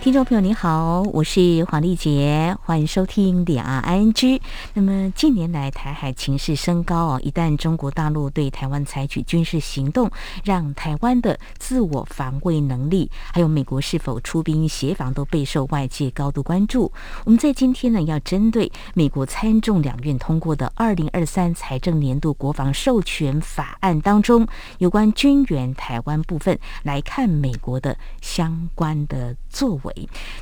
听众朋友，你好，我是黄丽杰，欢迎收听两岸 ING。那么近年来，台海情势升高哦，一旦中国大陆对台湾采取军事行动，让台湾的自我防卫能力，还有美国是否出兵协防，都备受外界高度关注。我们在今天呢，要针对美国参众两院通过的二零二三财政年度国防授权法案当中有关军援台湾部分来看美国的相关的作为。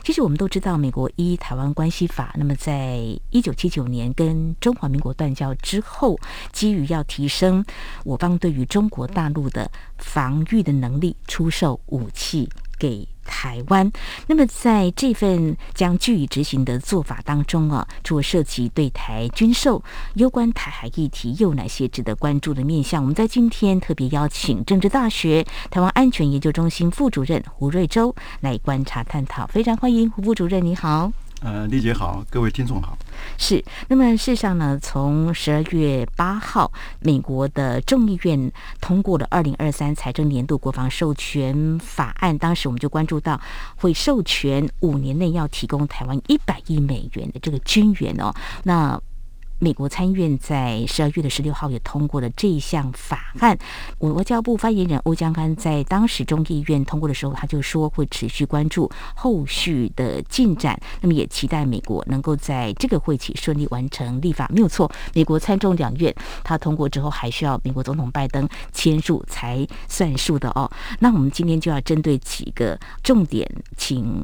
其实我们都知道，美国依《台湾关系法》，那么在一九七九年跟中华民国断交之后，基于要提升我方对于中国大陆的防御的能力，出售武器。给台湾。那么在这份将据以执行的做法当中啊，除了涉及对台军售，攸关台海议题又有哪些值得关注的面向？我们在今天特别邀请政治大学台湾安全研究中心副主任胡瑞洲来观察探讨。非常欢迎胡副主任，你好。呃，丽姐好，各位听众好。是，那么事实上呢，从十二月八号，美国的众议院通过了二零二三财政年度国防授权法案，当时我们就关注到会授权五年内要提供台湾一百亿美元的这个军援哦，那。美国参议院在十二月的十六号也通过了这一项法案。我外交部发言人欧江安在当时众议院通过的时候，他就说会持续关注后续的进展，那么也期待美国能够在这个会期顺利完成立法。没有错，美国参众两院他通过之后，还需要美国总统拜登签署才算数的哦。那我们今天就要针对几个重点，请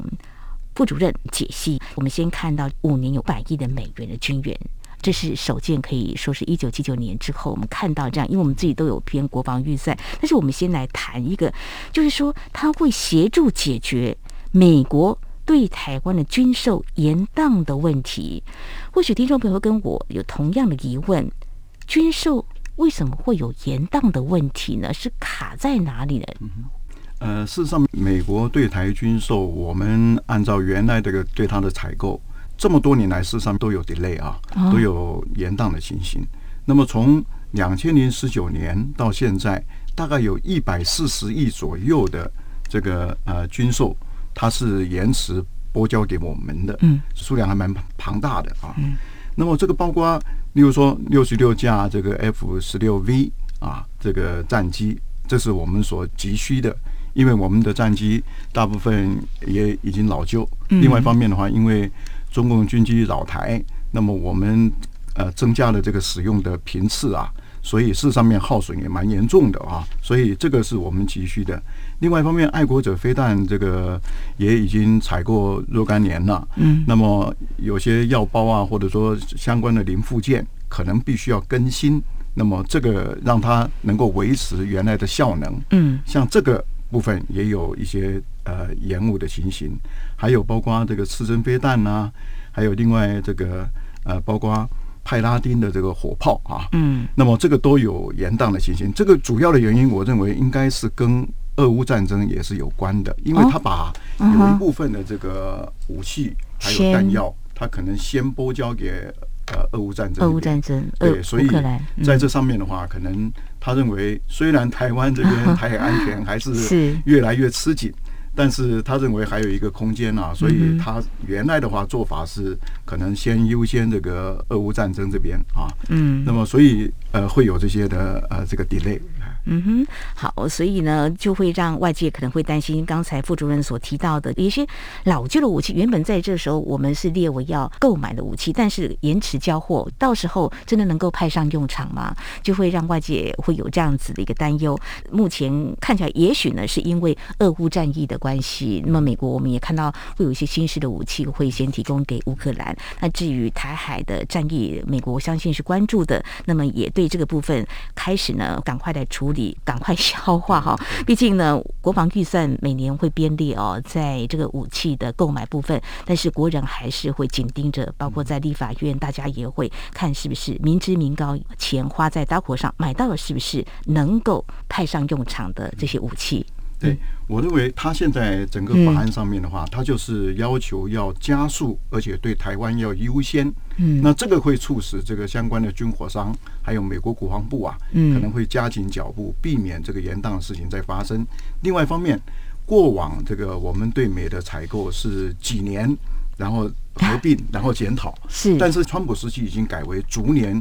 副主任解析。我们先看到五年有百亿的美元的军援。这是首件，可以说是一九七九年之后我们看到这样，因为我们自己都有编国防预算。但是我们先来谈一个，就是说他会协助解决美国对台湾的军售延宕的问题。或许听众朋友跟我有同样的疑问：军售为什么会有延宕的问题呢？是卡在哪里呢？嗯，呃，事实上，美国对台军售，我们按照原来这个对它的采购。这么多年来，事实上都有 delay 啊，都有延宕的情形。那么从两千零十九年到现在，大概有一百四十亿左右的这个呃军售，它是延迟拨交给我们的，嗯，数量还蛮庞大的啊。那么这个包括，例如说六十六架这个 F 十六 V 啊，这个战机，这是我们所急需的，因为我们的战机大部分也已经老旧。另外一方面的话，因为中共军机扰台，那么我们呃增加了这个使用的频次啊，所以事实上面耗损也蛮严重的啊，所以这个是我们急需的。另外一方面，爱国者飞弹这个也已经采购若干年了，嗯，那么有些药包啊，或者说相关的零附件，可能必须要更新，那么这个让它能够维持原来的效能，嗯，像这个部分也有一些。呃，延误的情形，还有包括这个刺针飞弹呐，还有另外这个呃，包括派拉丁的这个火炮啊，嗯，那么这个都有延宕的情形。这个主要的原因，我认为应该是跟俄乌战争也是有关的，因为他把有一部分的这个武器还有弹药，他可能先拨交给。呃，俄乌战争，俄乌战争，对，所以在这上面的话，可能他认为，虽然台湾这边 台海安全还是越来越吃紧，但是他认为还有一个空间啊，所以他原来的话做法是可能先优先这个俄乌战争这边啊，嗯，那么所以呃会有这些的呃这个 delay。嗯哼，好，所以呢，就会让外界可能会担心，刚才副主任所提到的一些老旧的武器，原本在这时候我们是列为要购买的武器，但是延迟交货，到时候真的能够派上用场吗？就会让外界会有这样子的一个担忧。目前看起来，也许呢，是因为俄乌战役的关系，那么美国我们也看到会有一些新式的武器会先提供给乌克兰。那至于台海的战役，美国相信是关注的，那么也对这个部分开始呢，赶快来处理。赶快消化哈，毕竟呢，国防预算每年会编列哦，在这个武器的购买部分，但是国人还是会紧盯着，包括在立法院，大家也会看是不是民脂民膏，钱花在刀口上，买到了是不是能够派上用场的这些武器。对，我认为他现在整个法案上面的话，他就是要求要加速，而且对台湾要优先。嗯，那这个会促使这个相关的军火商，还有美国国防部啊，可能会加紧脚步，避免这个延宕的事情再发生。另外一方面，过往这个我们对美的采购是几年，然后合并，然后检讨。是，但是川普时期已经改为逐年，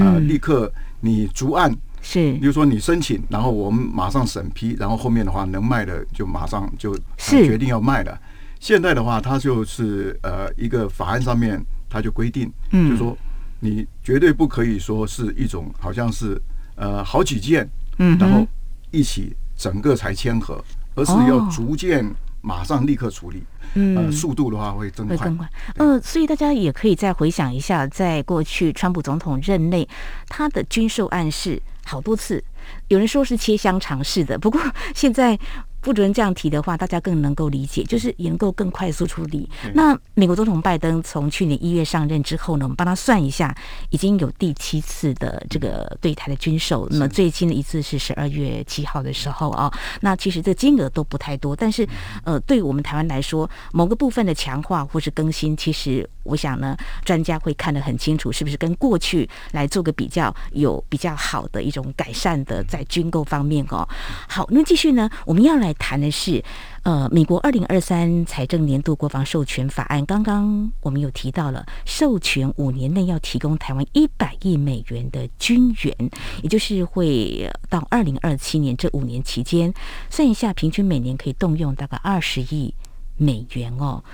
啊，立刻你逐案。是，比如说你申请，然后我们马上审批，然后后面的话能卖的就马上就决定要卖了。现在的话，它就是呃一个法案上面，它就规定，嗯，就说你绝对不可以说是一种好像是呃好几件，嗯，然后一起整个才签合，而是要逐渐马上立刻处理。嗯，呃，速度的话会增快。会更快。呃，所以大家也可以再回想一下，在过去川普总统任内，他的军售暗示。好多次，有人说是切香肠式的，不过现在。副主任这样提的话，大家更能够理解，就是也能够更快速处理。那美国总统拜登从去年一月上任之后呢，我们帮他算一下，已经有第七次的这个对台的军售。那么最近的一次是十二月七号的时候啊。那其实这金额都不太多，但是呃，对我们台湾来说，某个部分的强化或是更新，其实我想呢，专家会看得很清楚，是不是跟过去来做个比较，有比较好的一种改善的在军购方面哦。好，那继续呢，我们要来。谈的是，呃，美国二零二三财政年度国防授权法案。刚刚我们有提到了，授权五年内要提供台湾一百亿美元的军援，也就是会到二零二七年这五年期间，算一下，平均每年可以动用大概二十亿美元哦。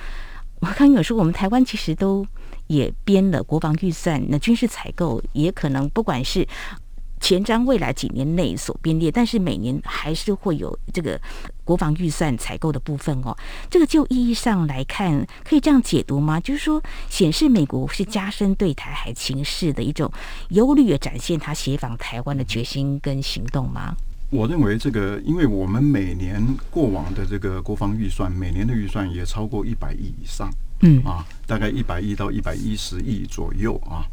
我刚有说，我们台湾其实都也编了国防预算，那军事采购也可能不管是。前瞻未来几年内所编列，但是每年还是会有这个国防预算采购的部分哦。这个就意义上来看，可以这样解读吗？就是说，显示美国是加深对台海情势的一种忧虑，展现他协防台湾的决心跟行动吗？我认为这个，因为我们每年过往的这个国防预算，每年的预算也超过一百亿以上，嗯啊，大概一百亿到一百一十亿左右啊。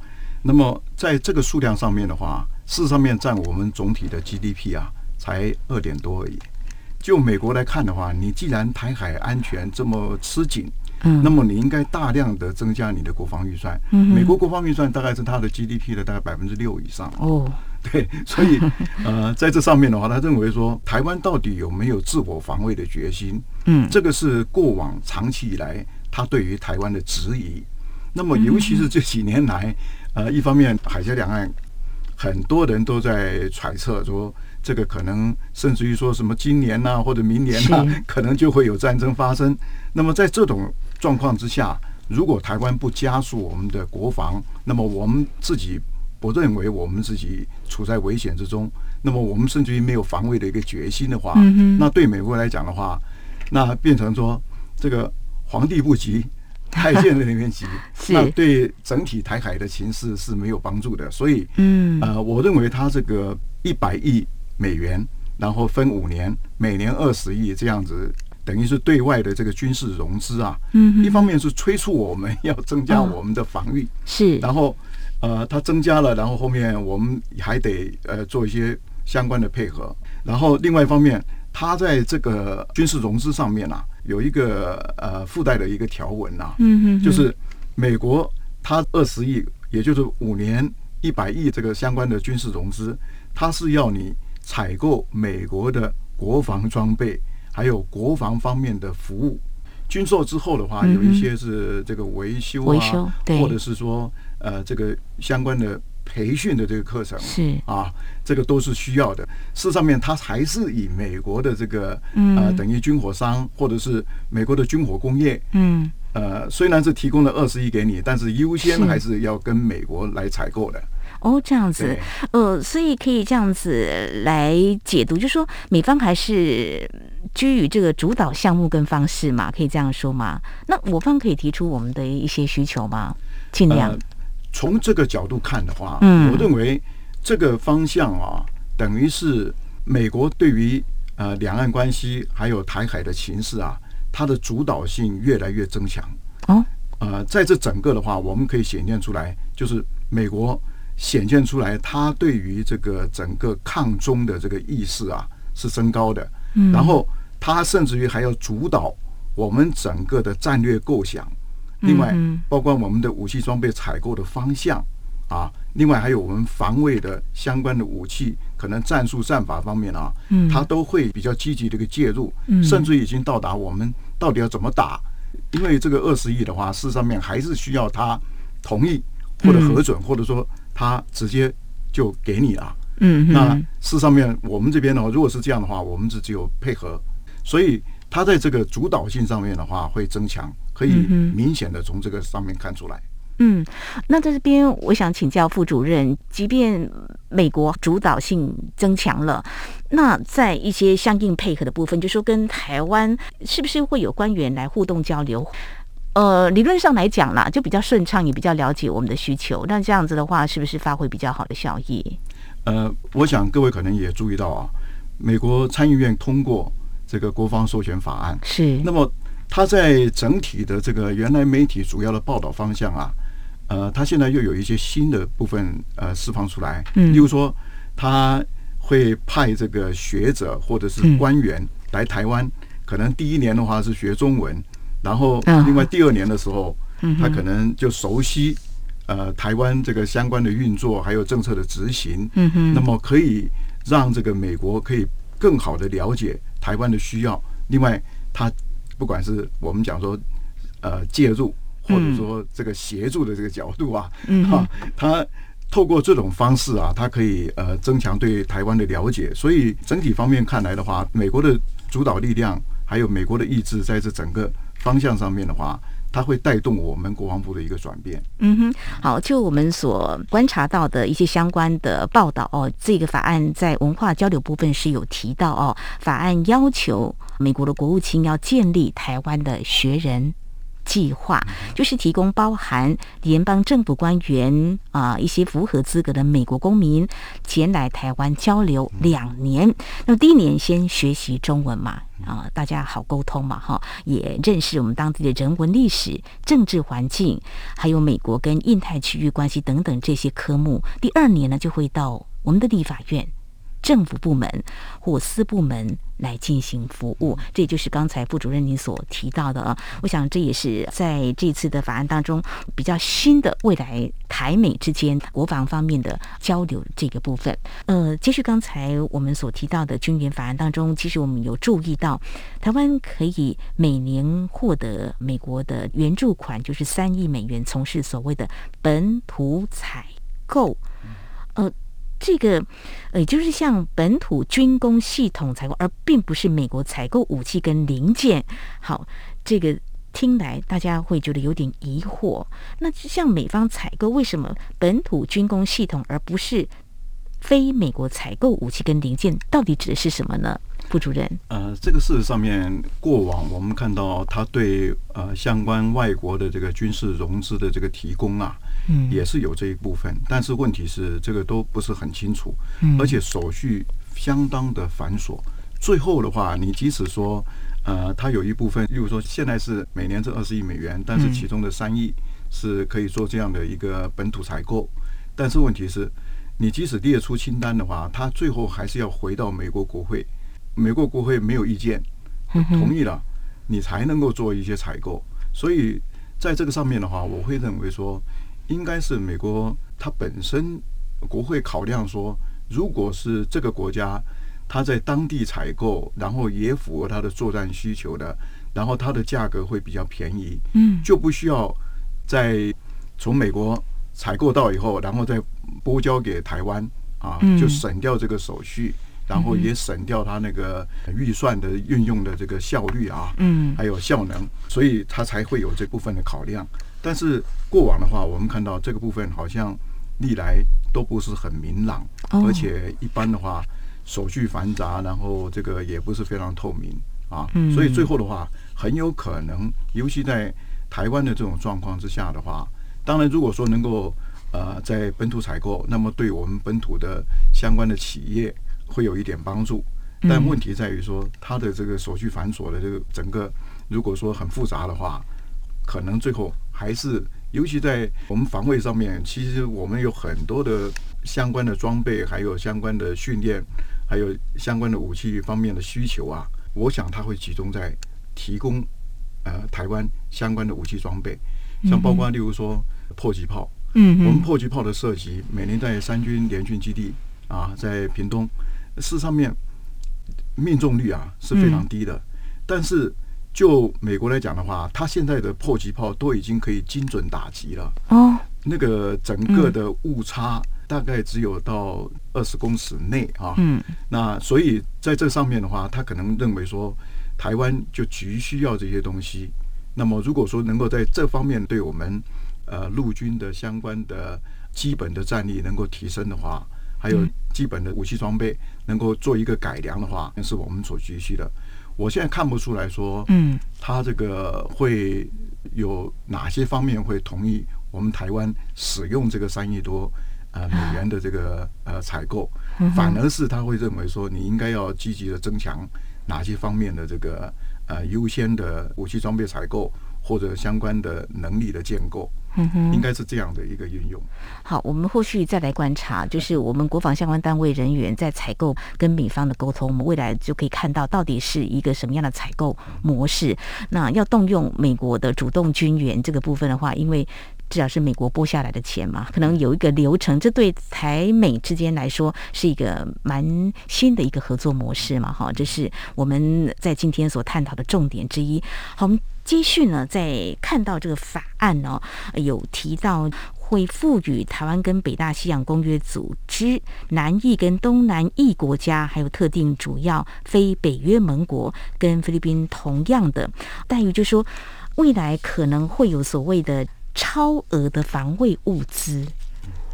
那么在这个数量上面的话，事实上面占我们总体的 GDP 啊，才二点多而已。就美国来看的话，你既然台海安全这么吃紧，嗯，那么你应该大量的增加你的国防预算。嗯，美国国防预算大概是它的 GDP 的大概百分之六以上。哦，对，所以呃，在这上面的话，他认为说台湾到底有没有自我防卫的决心？嗯，这个是过往长期以来他对于台湾的质疑。那么尤其是这几年来。呃，一方面海峡两岸很多人都在揣测说，这个可能甚至于说什么今年呐、啊、或者明年呐、啊，可能就会有战争发生。那么在这种状况之下，如果台湾不加速我们的国防，那么我们自己不认为我们自己处在危险之中，那么我们甚至于没有防卫的一个决心的话，那对美国来讲的话，那变成说这个皇帝不急。太监在那边急，那对整体台海的形势是没有帮助的。所以，嗯，呃，我认为他这个一百亿美元，然后分五年，每年二十亿这样子，等于是对外的这个军事融资啊。嗯，一方面是催促我们 要增加我们的防御，是，然后，呃，它增加了，然后后面我们还得呃做一些相关的配合，然后另外一方面。他在这个军事融资上面啊，有一个呃附带的一个条文啊，嗯嗯，就是美国他二十亿，也就是五年一百亿这个相关的军事融资，它是要你采购美国的国防装备，还有国防方面的服务。军售之后的话，有一些是这个维修啊，或者是说呃这个相关的。培训的这个课程是啊，这个都是需要的。事实上面，它还是以美国的这个呃，等于军火商或者是美国的军火工业，嗯，呃，虽然是提供了二十亿给你，但是优先还是要跟美国来采购的。哦，这样子，呃，所以可以这样子来解读，就是说美方还是居于这个主导项目跟方式嘛，可以这样说吗？那我方可以提出我们的一些需求吗？尽量。呃从这个角度看的话，嗯，我认为这个方向啊，等于是美国对于呃两岸关系还有台海的情势啊，它的主导性越来越增强。哦，呃，在这整个的话，我们可以显现出来，就是美国显现出来，它对于这个整个抗中的这个意识啊是升高的。嗯，然后他甚至于还要主导我们整个的战略构想，另外包括我们的武器装备采购的方向啊，另外还有我们防卫的相关的武器，可能战术战法方面啊，他都会比较积极的一个介入，甚至已经到达我们到底要怎么打，因为这个二十亿的话，事实上面还是需要他同意或者核准，或者说他直接就给你了。嗯，那事实上面我们这边的话，如果是这样的话，我们是只有配合。所以，他在这个主导性上面的话会增强，可以明显的从这个上面看出来。嗯，那在这边，我想请教副主任，即便美国主导性增强了，那在一些相应配合的部分，就说跟台湾是不是会有官员来互动交流？呃，理论上来讲啦，就比较顺畅，也比较了解我们的需求。那这样子的话，是不是发挥比较好的效益？呃，我想各位可能也注意到啊，美国参议院通过。这个国防授权法案。是，那么它在整体的这个原来媒体主要的报道方向啊，呃，它现在又有一些新的部分呃释放出来，嗯，例如说，他会派这个学者或者是官员来台湾，可能第一年的话是学中文，然后另外第二年的时候，他可能就熟悉呃台湾这个相关的运作还有政策的执行，嗯哼，那么可以让这个美国可以更好的了解。台湾的需要，另外，他不管是我们讲说，呃，介入或者说这个协助的这个角度啊，哈，他透过这种方式啊，他可以呃增强对台湾的了解。所以整体方面看来的话，美国的主导力量还有美国的意志，在这整个方向上面的话。它会带动我们国防部的一个转变。嗯哼，好，就我们所观察到的一些相关的报道哦，这个法案在文化交流部分是有提到哦，法案要求美国的国务卿要建立台湾的学人。计划就是提供包含联邦政府官员啊，一些符合资格的美国公民前来台湾交流两年。那么第一年先学习中文嘛，啊，大家好沟通嘛，哈，也认识我们当地的人文历史、政治环境，还有美国跟印太区域关系等等这些科目。第二年呢，就会到我们的立法院。政府部门或私部门来进行服务，这就是刚才副主任您所提到的啊。我想这也是在这次的法案当中比较新的未来台美之间国防方面的交流这个部分。呃，接续刚才我们所提到的军援法案当中，其实我们有注意到，台湾可以每年获得美国的援助款，就是三亿美元，从事所谓的本土采购，呃。这个，呃，就是像本土军工系统采购，而并不是美国采购武器跟零件。好，这个听来大家会觉得有点疑惑。那像美方采购，为什么本土军工系统，而不是非美国采购武器跟零件？到底指的是什么呢？副主任，呃，这个事实上面，过往我们看到他对呃相关外国的这个军事融资的这个提供啊，嗯，也是有这一部分，但是问题是这个都不是很清楚，而且手续相当的繁琐。最后的话，你即使说呃，它有一部分，例如说现在是每年这二十亿美元，但是其中的三亿是可以做这样的一个本土采购，但是问题是，你即使列出清单的话，它最后还是要回到美国国会。美国国会没有意见，同意了，你才能够做一些采购。所以在这个上面的话，我会认为说，应该是美国它本身国会考量说，如果是这个国家它在当地采购，然后也符合它的作战需求的，然后它的价格会比较便宜，嗯，就不需要再从美国采购到以后，然后再拨交给台湾啊，就省掉这个手续。然后也省掉他那个预算的运用的这个效率啊，嗯，还有效能，所以他才会有这部分的考量。但是过往的话，我们看到这个部分好像历来都不是很明朗，而且一般的话手续繁杂，然后这个也不是非常透明啊。所以最后的话，很有可能，尤其在台湾的这种状况之下的话，当然如果说能够呃在本土采购，那么对我们本土的相关的企业。会有一点帮助，但问题在于说，它的这个手续繁琐的这个整个，如果说很复杂的话，可能最后还是，尤其在我们防卫上面，其实我们有很多的相关的装备，还有相关的训练，还有相关的武器方面的需求啊，我想它会集中在提供呃台湾相关的武器装备，像包括例如说迫击炮，嗯，我们迫击炮的射击每年在三军联训基地啊，在屏东，事实上面命中率啊是非常低的，但是就美国来讲的话，它现在的迫击炮都已经可以精准打击了哦，那个整个的误差。大概只有到二十公尺内啊，嗯，那所以在这上面的话，他可能认为说，台湾就急需要这些东西。那么如果说能够在这方面对我们呃陆军的相关的基本的战力能够提升的话，还有基本的武器装备能够做一个改良的话，那是我们所急需的。我现在看不出来说，嗯，他这个会有哪些方面会同意我们台湾使用这个三亿多。呃，美元的这个呃采购，反而是他会认为说，你应该要积极的增强哪些方面的这个呃优先的武器装备采购或者相关的能力的建构，应该是这样的一个运用。好，我们后续再来观察，就是我们国防相关单位人员在采购跟美方的沟通，我们未来就可以看到到底是一个什么样的采购模式。那要动用美国的主动军援这个部分的话，因为至少是美国拨下来的钱嘛，可能有一个流程，这对台美之间来说是一个蛮新的一个合作模式嘛，哈，这是我们在今天所探讨的重点之一。好，我们继续呢，在看到这个法案呢，有提到会赋予台湾跟北大西洋公约组织、南义跟东南义国家，还有特定主要非北约盟国跟菲律宾同样的待遇，就是说未来可能会有所谓的。超额的防卫物资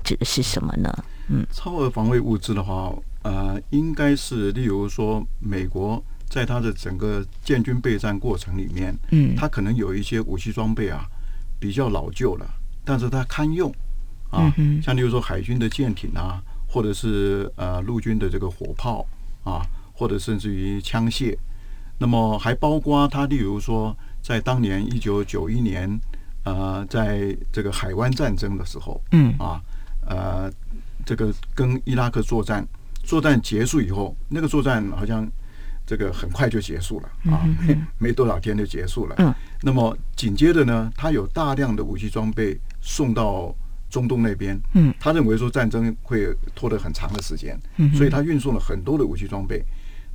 指的是什么呢？嗯，超额防卫物资的话，呃，应该是例如说，美国在他的整个建军备战过程里面，嗯，他可能有一些武器装备啊比较老旧了，但是他堪用啊，像例如说海军的舰艇啊，或者是呃陆军的这个火炮啊，或者甚至于枪械，那么还包括他，例如说在当年一九九一年。呃，在这个海湾战争的时候，嗯。啊，呃，这个跟伊拉克作战，作战结束以后，那个作战好像这个很快就结束了啊，没没多少天就结束了。嗯，那么紧接着呢，他有大量的武器装备送到中东那边，嗯，他认为说战争会拖得很长的时间，嗯，所以他运送了很多的武器装备，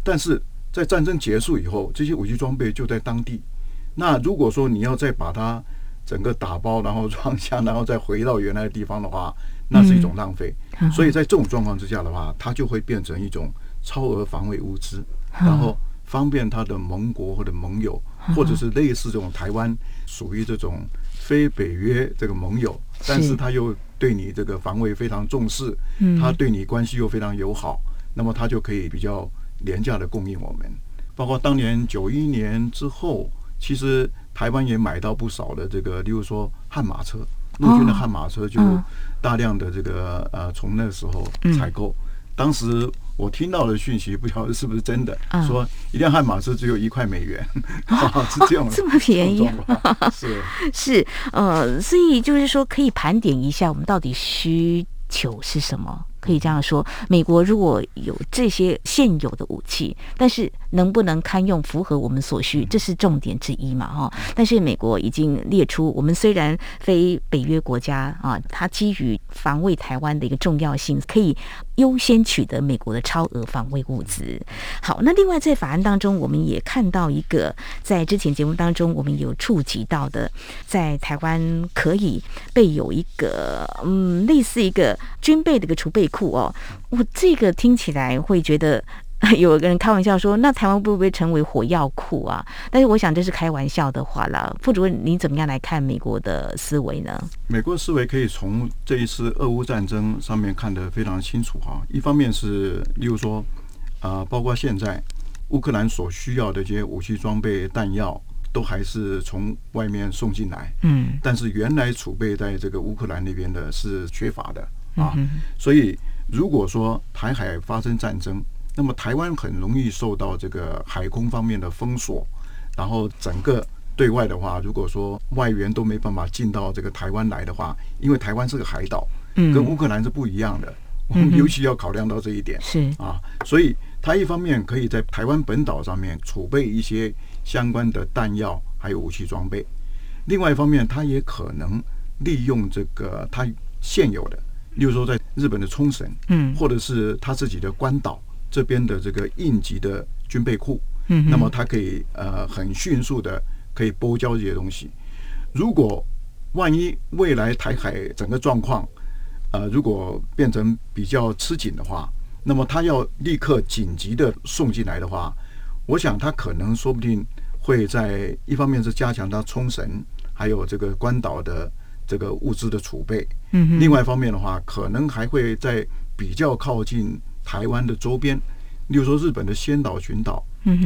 但是在战争结束以后，这些武器装备就在当地，那如果说你要再把它整个打包，然后装箱，然后再回到原来的地方的话，那是一种浪费。嗯、所以在这种状况之下的话，它就会变成一种超额防卫物资，嗯、然后方便他的盟国或者盟友，嗯、或者是类似这种台湾属于这种非北约这个盟友，但是他又对你这个防卫非常重视，他对你关系又非常友好，那么他就可以比较廉价的供应我们。包括当年九一年之后，其实。台湾也买到不少的这个，例如说悍马车，陆军的悍马车就大量的这个呃，从那时候采购。当时我听到的讯息，不晓得是不是真的，说一辆悍马车只有一块美元，是这样，这么便宜，是。是呃，所以就是说可以盘点一下，我们到底需求是什么？可以这样说，美国如果有这些现有的武器，但是能不能堪用、符合我们所需，这是重点之一嘛？哈。但是美国已经列出，我们虽然非北约国家啊，它基于防卫台湾的一个重要性，可以优先取得美国的超额防卫物资。好，那另外在法案当中，我们也看到一个，在之前节目当中我们有触及到的，在台湾可以备有一个嗯，类似一个军备的一个储备库。库哦，我这个听起来会觉得 有个人开玩笑说，那台湾会不会成为火药库啊？但是我想这是开玩笑的话了。副主任，你怎么样来看美国的思维呢？美国思维可以从这一次俄乌战争上面看得非常清楚哈。一方面是，例如说啊，包括现在乌克兰所需要的这些武器装备、弹药，都还是从外面送进来。嗯，但是原来储备在这个乌克兰那边的是缺乏的。啊，所以如果说台海发生战争，那么台湾很容易受到这个海空方面的封锁，然后整个对外的话，如果说外援都没办法进到这个台湾来的话，因为台湾是个海岛，跟乌克兰是不一样的，我们尤其要考量到这一点。是。啊，所以它一方面可以在台湾本岛上面储备一些相关的弹药还有武器装备，另外一方面，它也可能利用这个它现有的，例如说在日本的冲绳，嗯，或者是他自己的关岛这边的这个应急的军备库，嗯，那么他可以呃很迅速的可以拨交这些东西。如果万一未来台海整个状况，呃，如果变成比较吃紧的话，那么他要立刻紧急的送进来的话，我想他可能说不定会在一方面是加强他冲绳还有这个关岛的这个物资的储备，嗯，另外一方面的话，可能还会在比较靠近台湾的周边，例如说日本的仙岛群岛、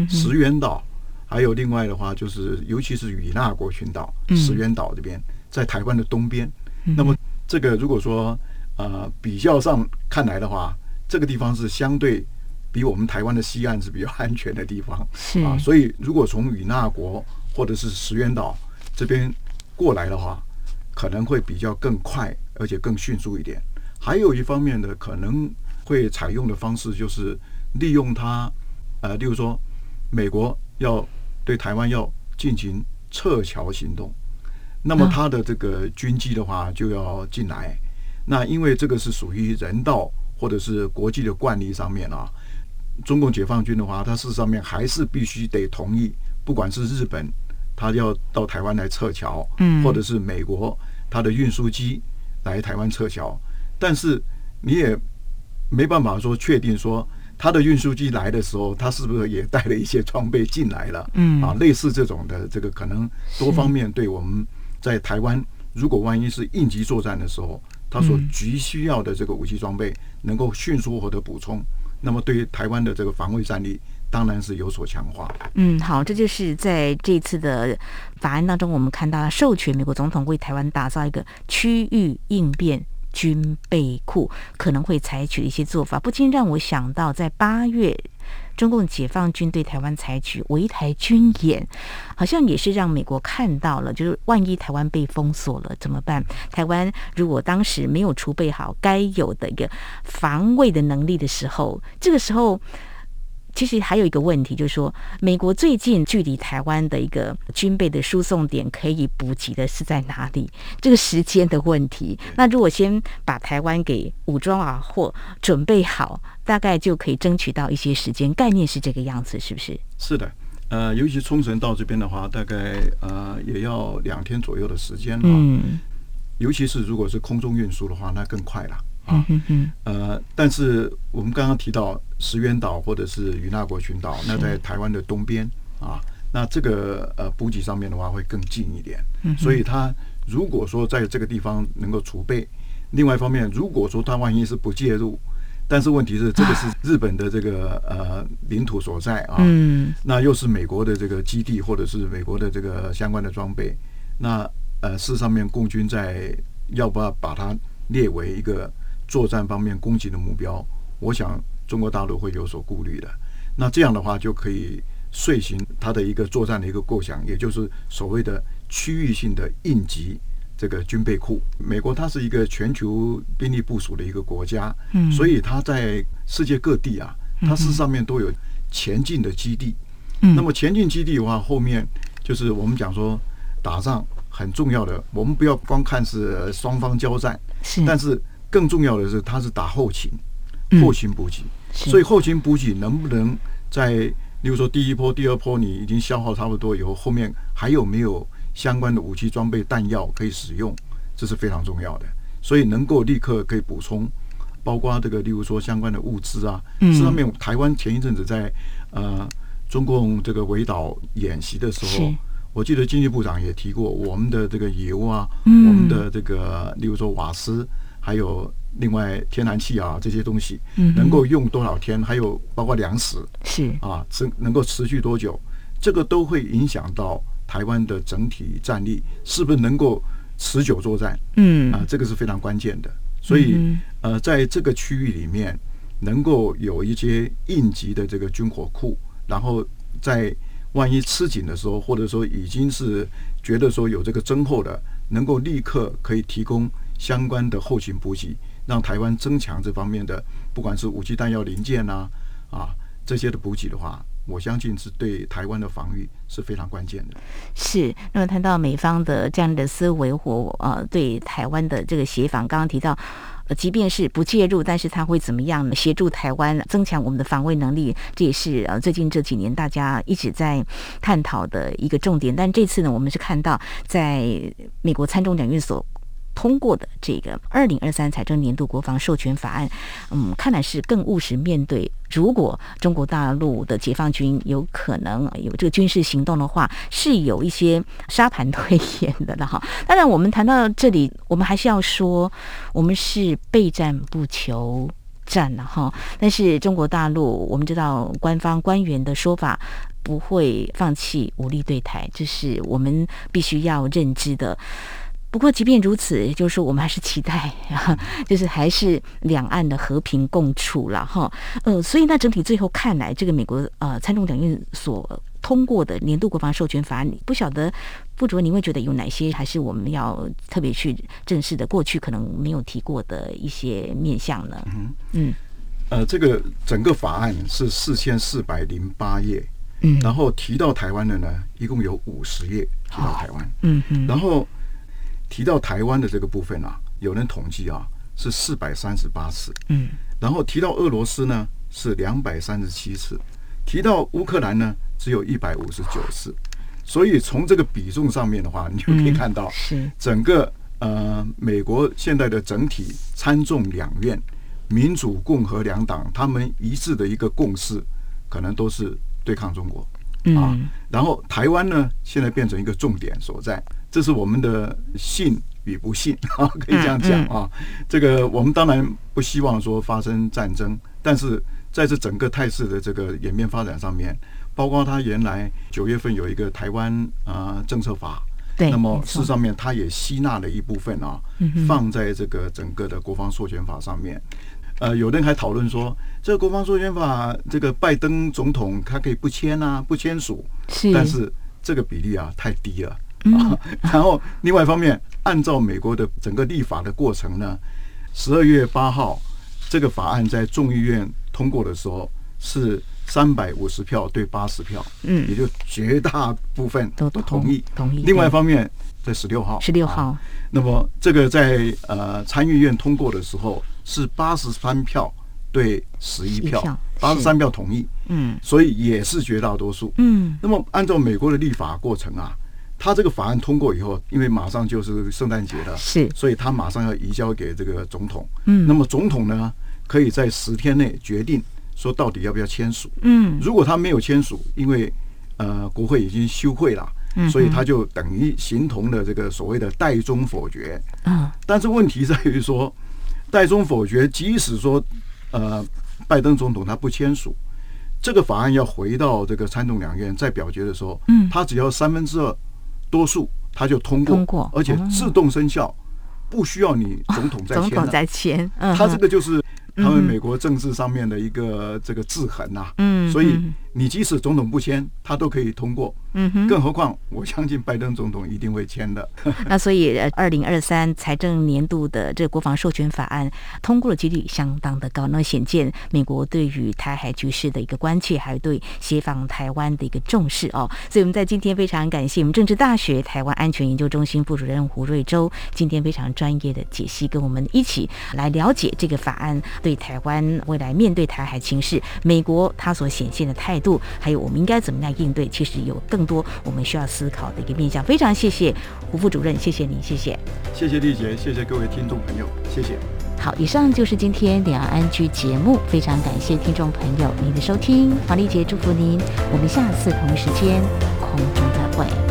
石垣岛，还有另外的话就是尤其是与那国群岛、石垣岛这边，在台湾的东边，那么这个如果说。呃，比较上看来的话，这个地方是相对比我们台湾的西岸是比较安全的地方，是。啊。所以，如果从与那国或者是石垣岛这边过来的话，可能会比较更快，而且更迅速一点。还有一方面呢可能会采用的方式，就是利用它，呃，例如说，美国要对台湾要进行撤侨行动，那么它的这个军机的话就要进来。那因为这个是属于人道或者是国际的惯例上面啊，中共解放军的话，它事实上面还是必须得同意，不管是日本，他要到台湾来撤侨，嗯，或者是美国他的运输机来台湾撤侨，但是你也没办法说确定说他的运输机来的时候，他是不是也带了一些装备进来了，嗯，啊，类似这种的这个可能多方面对我们在台湾，如果万一是应急作战的时候。他所急需要的这个武器装备能够迅速获得补充，那么对于台湾的这个防卫战力当然是有所强化。嗯，好，这就是在这次的法案当中，我们看到了授权美国总统为台湾打造一个区域应变军备库，可能会采取一些做法，不禁让我想到在八月。中共解放军对台湾采取围台军演，好像也是让美国看到了，就是万一台湾被封锁了怎么办？台湾如果当时没有储备好该有的一个防卫的能力的时候，这个时候。其实还有一个问题，就是说，美国最近距离台湾的一个军备的输送点可以补给的是在哪里？这个时间的问题。那如果先把台湾给武装啊或准备好，大概就可以争取到一些时间。概念是这个样子，是不是？是的，呃，尤其冲绳到这边的话，大概呃也要两天左右的时间了。嗯，尤其是如果是空中运输的话，那更快了。啊，嗯呃，但是我们刚刚提到石垣岛或者是与那国群岛，那在台湾的东边啊，那这个呃补给上面的话会更近一点。所以他如果说在这个地方能够储备，另外一方面，如果说他万一是不介入，但是问题是这个是日本的这个呃领土所在啊，那又是美国的这个基地或者是美国的这个相关的装备，那呃事实上面共军在要不要把它列为一个。作战方面攻击的目标，我想中国大陆会有所顾虑的。那这样的话，就可以遂行它的一个作战的一个构想，也就是所谓的区域性的应急这个军备库。美国它是一个全球兵力部署的一个国家，嗯，所以它在世界各地啊，它事实上面都有前进的基地。嗯，那么前进基地的话，后面就是我们讲说打仗很重要的，我们不要光看是双方交战，是，但是。更重要的是，它是打后勤、后勤补给，所以后勤补给能不能在，例如说第一波、第二波你已经消耗差不多以后，后面还有没有相关的武器装备、弹药可以使用，这是非常重要的。所以能够立刻可以补充，包括这个，例如说相关的物资啊，上面台湾前一阵子在呃中共这个围岛演习的时候，我记得经济部长也提过，我们的这个油啊，我们的这个，例如说瓦斯。还有另外天然气啊，这些东西能够用多少天？还有包括粮食是啊，是能够持续多久？这个都会影响到台湾的整体战力是不是能够持久作战？嗯啊，这个是非常关键的。所以呃，在这个区域里面，能够有一些应急的这个军火库，然后在万一吃紧的时候，或者说已经是觉得说有这个增厚的，能够立刻可以提供。相关的后勤补给，让台湾增强这方面的，不管是武器弹药零件呐，啊，这些的补给的话，我相信是对台湾的防御是非常关键的。是，那么谈到美方的这样的思维或呃对台湾的这个协防，刚刚提到，即便是不介入，但是他会怎么样呢？协助台湾增强我们的防卫能力，这也是呃最近这几年大家一直在探讨的一个重点。但这次呢，我们是看到在美国参众两院所。通过的这个二零二三财政年度国防授权法案，嗯，看来是更务实面对。如果中国大陆的解放军有可能有这个军事行动的话，是有一些沙盘推演的了哈。当然，我们谈到这里，我们还是要说，我们是备战不求战了哈。但是中国大陆，我们知道官方官员的说法不会放弃武力对台，这是我们必须要认知的。不过，即便如此，就是说我们还是期待，就是还是两岸的和平共处了哈。呃，所以那整体最后看来，这个美国呃参众两院所通过的年度国防授权法案，不晓得副主任，你会觉得有哪些还是我们要特别去正视的？过去可能没有提过的一些面向呢？嗯嗯，呃，这个整个法案是四千四百零八页，嗯，然后提到台湾的呢，一共有五十页提到台湾，嗯嗯，然后。提到台湾的这个部分啊，有人统计啊是四百三十八次，嗯，然后提到俄罗斯呢是两百三十七次，提到乌克兰呢只有一百五十九次，所以从这个比重上面的话，你就可以看到，是。整个呃美国现在的整体参众两院民主共和两党他们一致的一个共识，可能都是对抗中国。啊，然后台湾呢，现在变成一个重点所在，这是我们的信与不信 啊，可以这样讲啊。这个我们当然不希望说发生战争，但是在这整个态势的这个演变发展上面，包括他原来九月份有一个台湾啊政策法，对，那么事实上面他也吸纳了一部分啊，放在这个整个的国防授权法上面。呃，有人还讨论说，这个国防授权法，这个拜登总统他可以不签啊，不签署，是，但是这个比例啊太低了。嗯、啊。然后另外一方面，按照美国的整个立法的过程呢，十二月八号这个法案在众议院通过的时候是三百五十票对八十票，嗯，也就绝大部分都同意。同意。另外一方面，在十六号，十六号、啊，那么这个在呃参议院通过的时候。是八十三票对十一票，八十三票同意，嗯，所以也是绝大多数，嗯。那么按照美国的立法过程啊，他这个法案通过以后，因为马上就是圣诞节了，是，所以他马上要移交给这个总统，嗯。那么总统呢，可以在十天内决定说到底要不要签署，嗯。如果他没有签署，因为呃国会已经休会了，嗯，所以他就等于形同的这个所谓的代中否决，嗯。但是问题在于说。代中否决，即使说，呃，拜登总统他不签署这个法案，要回到这个参众两院再表决的时候，嗯，他只要三分之二多数，他就通过，通过，而且自动生效，不需要你总统再签，总统再签，他这个就是他们美国政治上面的一个这个制衡呐，嗯，所以。你即使总统不签，他都可以通过。嗯哼，更何况我相信拜登总统一定会签的。那所以，二零二三财政年度的这个国防授权法案通过的几率相当的高。那显见美国对于台海局势的一个关切，还有对协防台湾的一个重视哦。所以我们在今天非常感谢我们政治大学台湾安全研究中心副主任胡瑞洲今天非常专业的解析，跟我们一起来了解这个法案对台湾未来面对台海情势，美国它所显现的态度。度还有我们应该怎么样应对？其实有更多我们需要思考的一个面向。非常谢谢胡副主任，谢谢您，谢谢，谢谢丽姐，谢谢各位听众朋友，谢谢。好，以上就是今天两岸 ING 节目，非常感谢听众朋友您的收听，黄丽姐祝福您，我们下次同一时间空中再会。